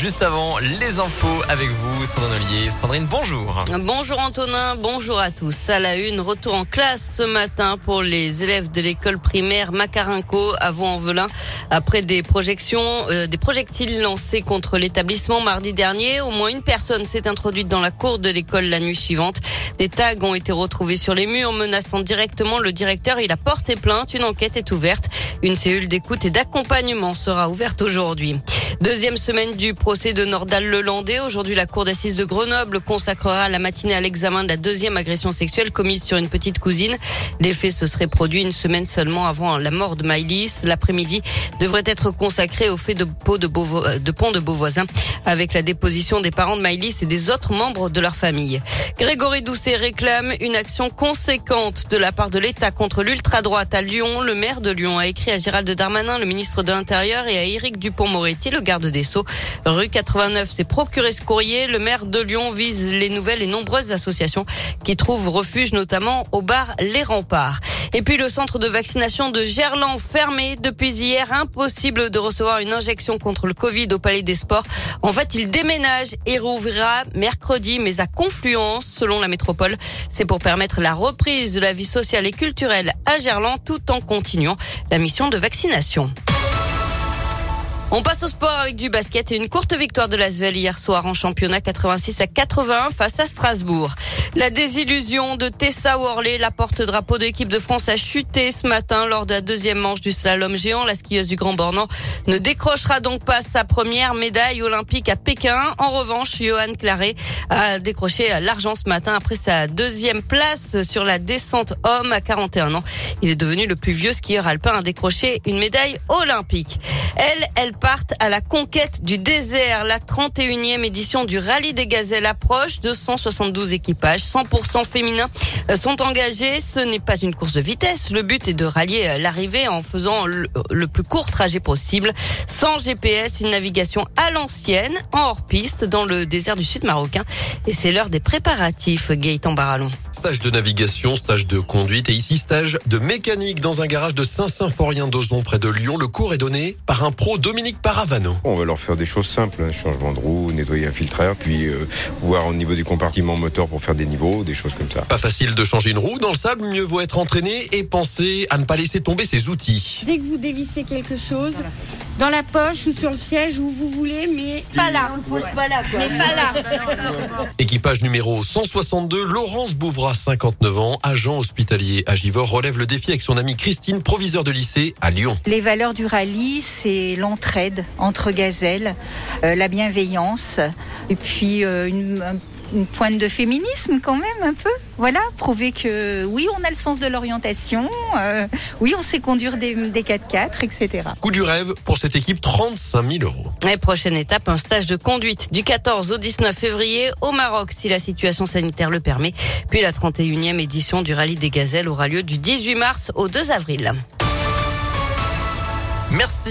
Juste avant, les infos avec vous, Sandrine Ollier. Sandrine, bonjour. Bonjour Antonin, bonjour à tous. À la une, retour en classe ce matin pour les élèves de l'école primaire Macarinco à Vaux-en-Velin. Après des projections, euh, des projectiles lancés contre l'établissement mardi dernier, au moins une personne s'est introduite dans la cour de l'école la nuit suivante. Des tags ont été retrouvés sur les murs menaçant directement le directeur. Il a porté plainte. Une enquête est ouverte. Une cellule d'écoute et d'accompagnement sera ouverte aujourd'hui. Deuxième semaine du procès de Nordal Lelandais. Aujourd'hui, la cour d'assises de Grenoble consacrera la matinée à l'examen de la deuxième agression sexuelle commise sur une petite cousine. Les faits se seraient produits une semaine seulement avant la mort de Maïlis. L'après-midi devrait être consacré au fait de, de, pont de Beauvoisin avec la déposition des parents de Maïlis et des autres membres de leur famille. Grégory Doucet réclame une action conséquente de la part de l'État contre l'ultra-droite à Lyon. Le maire de Lyon a écrit à Gérald Darmanin, le ministre de l'Intérieur, et à Éric Dupont-Moretti, garde des Sceaux. Rue 89 s'est procuré ce courrier. Le maire de Lyon vise les nouvelles et nombreuses associations qui trouvent refuge notamment au bar Les Remparts. Et puis le centre de vaccination de Gerland fermé depuis hier. Impossible de recevoir une injection contre le Covid au Palais des Sports. En fait, il déménage et rouvrira mercredi, mais à Confluence, selon la métropole. C'est pour permettre la reprise de la vie sociale et culturelle à Gerland tout en continuant la mission de vaccination. On passe au sport avec du basket et une courte victoire de l'Asvel hier soir en championnat 86 à 81 face à Strasbourg. La désillusion de Tessa Worley, la porte-drapeau de l'équipe de France, a chuté ce matin lors de la deuxième manche du slalom géant. La skieuse du Grand Bornand ne décrochera donc pas sa première médaille olympique à Pékin. En revanche, Johan Claret a décroché l'argent ce matin après sa deuxième place sur la descente homme à 41 ans. Il est devenu le plus vieux skieur alpin à décrocher une médaille olympique. Elle, elle partent à la conquête du désert. La 31e édition du Rallye des Gazelles approche. 272 équipages, 100% féminins euh, sont engagés. Ce n'est pas une course de vitesse. Le but est de rallier euh, l'arrivée en faisant le plus court trajet possible. Sans GPS, une navigation à l'ancienne, en hors-piste, dans le désert du sud marocain. Et c'est l'heure des préparatifs, Gaëtan Barallon. Stage de navigation, stage de conduite et ici stage de mécanique dans un garage de Saint-Symphorien-d'Ozon près de Lyon. Le cours est donné par un pro Dominique Paravano. On va leur faire des choses simples, hein. changement de roue, nettoyer un filtreur, puis euh, voir au niveau du compartiment moteur pour faire des niveaux, des choses comme ça. Pas facile de changer une roue dans le sable, mieux vaut être entraîné et penser à ne pas laisser tomber ses outils. Dès que vous dévissez quelque chose, dans la poche ou sur le siège où vous voulez, mais pas là. Pas là Mais pas là. Équipage numéro 162, Laurence Bouvra, 59 ans, agent hospitalier à Givor, relève le défi avec son amie Christine, proviseur de lycée à Lyon. Les valeurs du rallye, c'est l'entraide entre gazelles, euh, la bienveillance et puis euh, une, une pointe de féminisme quand même un peu. Voilà, prouver que oui, on a le sens de l'orientation, euh, oui, on sait conduire des, des 4x4, etc. Coup du rêve pour cette équipe, 35 000 euros. Et prochaine étape, un stage de conduite du 14 au 19 février au Maroc, si la situation sanitaire le permet. Puis la 31e édition du Rallye des Gazelles aura lieu du 18 mars au 2 avril. Merci.